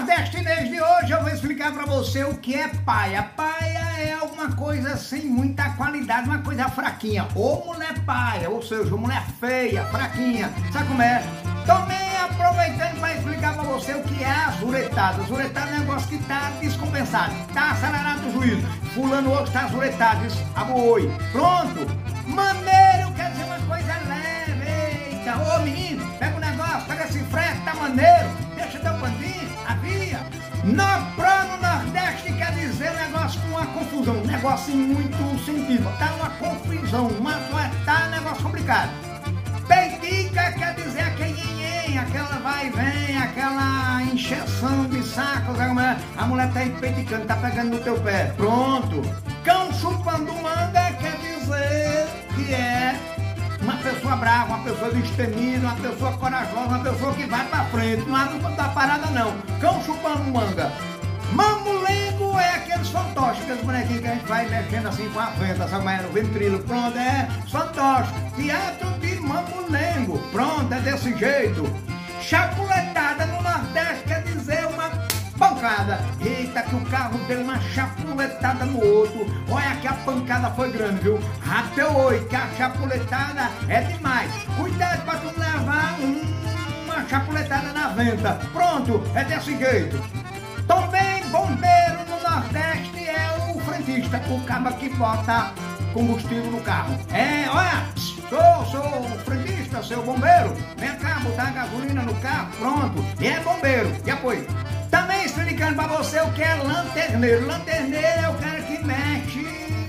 Nordestinês de hoje eu vou explicar pra você o que é paia. Paia é alguma coisa sem muita qualidade, uma coisa fraquinha. Ou mulher paia, ou seja, mulher feia, fraquinha. Sabe como é? Também aproveitando para explicar pra você o que é azuretado. Azuretado é um negócio que tá descompensado, tá acelerado o juízo. Fulano hoje tá azuretado, isso, abooi. Pronto. Maneiro quer Na praia no Nordeste quer dizer negócio com uma confusão, negócio em muito sentido. Tá uma confusão, mas tá um negócio complicado. Peitica quer dizer aquele nhenhen, aquela vai e vem, aquela encheção de saco. sabe como é? A mulher tá empeiticando, tá pegando no teu pé. Pronto. Cão chupando brava, uma pessoa destemida, uma pessoa corajosa, uma pessoa que vai pra frente. Não há não tá parada não. Cão chupando manga. Mamulengo é aqueles fantoches, aqueles bonequinhos que a gente vai mexendo assim com a venda, sabe? Mas no ventrilo, pronto, é fantoche. Teatro de mamulengo, pronto, é desse jeito. Chapuletada pancada. Eita, que o carro deu uma chapuletada no outro. Olha que a pancada foi grande, viu? Até oi, que a chapuletada é demais. Cuidado pra tu levar um- uma chapuletada na venta. Pronto, é desse jeito. Também bombeiro no Nordeste é o frentista, o cabo que bota combustível no carro. É, olha, sou, sou frentista, seu bombeiro. Vem cá, botar gasolina no carro, pronto. E é bombeiro. E apoio. Também explicando pra você o que é lanterneiro. Lanterneiro é o cara que mexe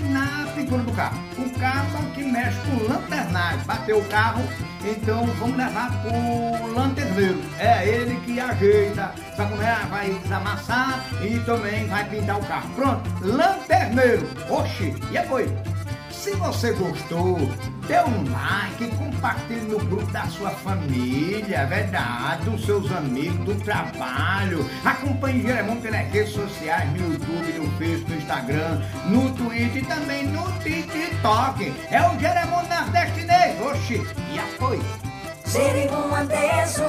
na pintura do carro. O carro que mexe com lanternagem. Bateu o carro, então vamos levar pro lanterneiro. É ele que ajeita, sabe como é? Vai desamassar e também vai pintar o carro. Pronto, lanterneiro. Oxi, e apoio. Se você gostou, dê um like, compartilhe no grupo da sua família, é verdade, dos seus amigos, do trabalho. Acompanhe Jeremão pelas redes sociais, no YouTube, no Facebook, no Instagram, no Twitter e também no TikTok. É o Jeremão Nordestinês, oxi, e apoio. Andejo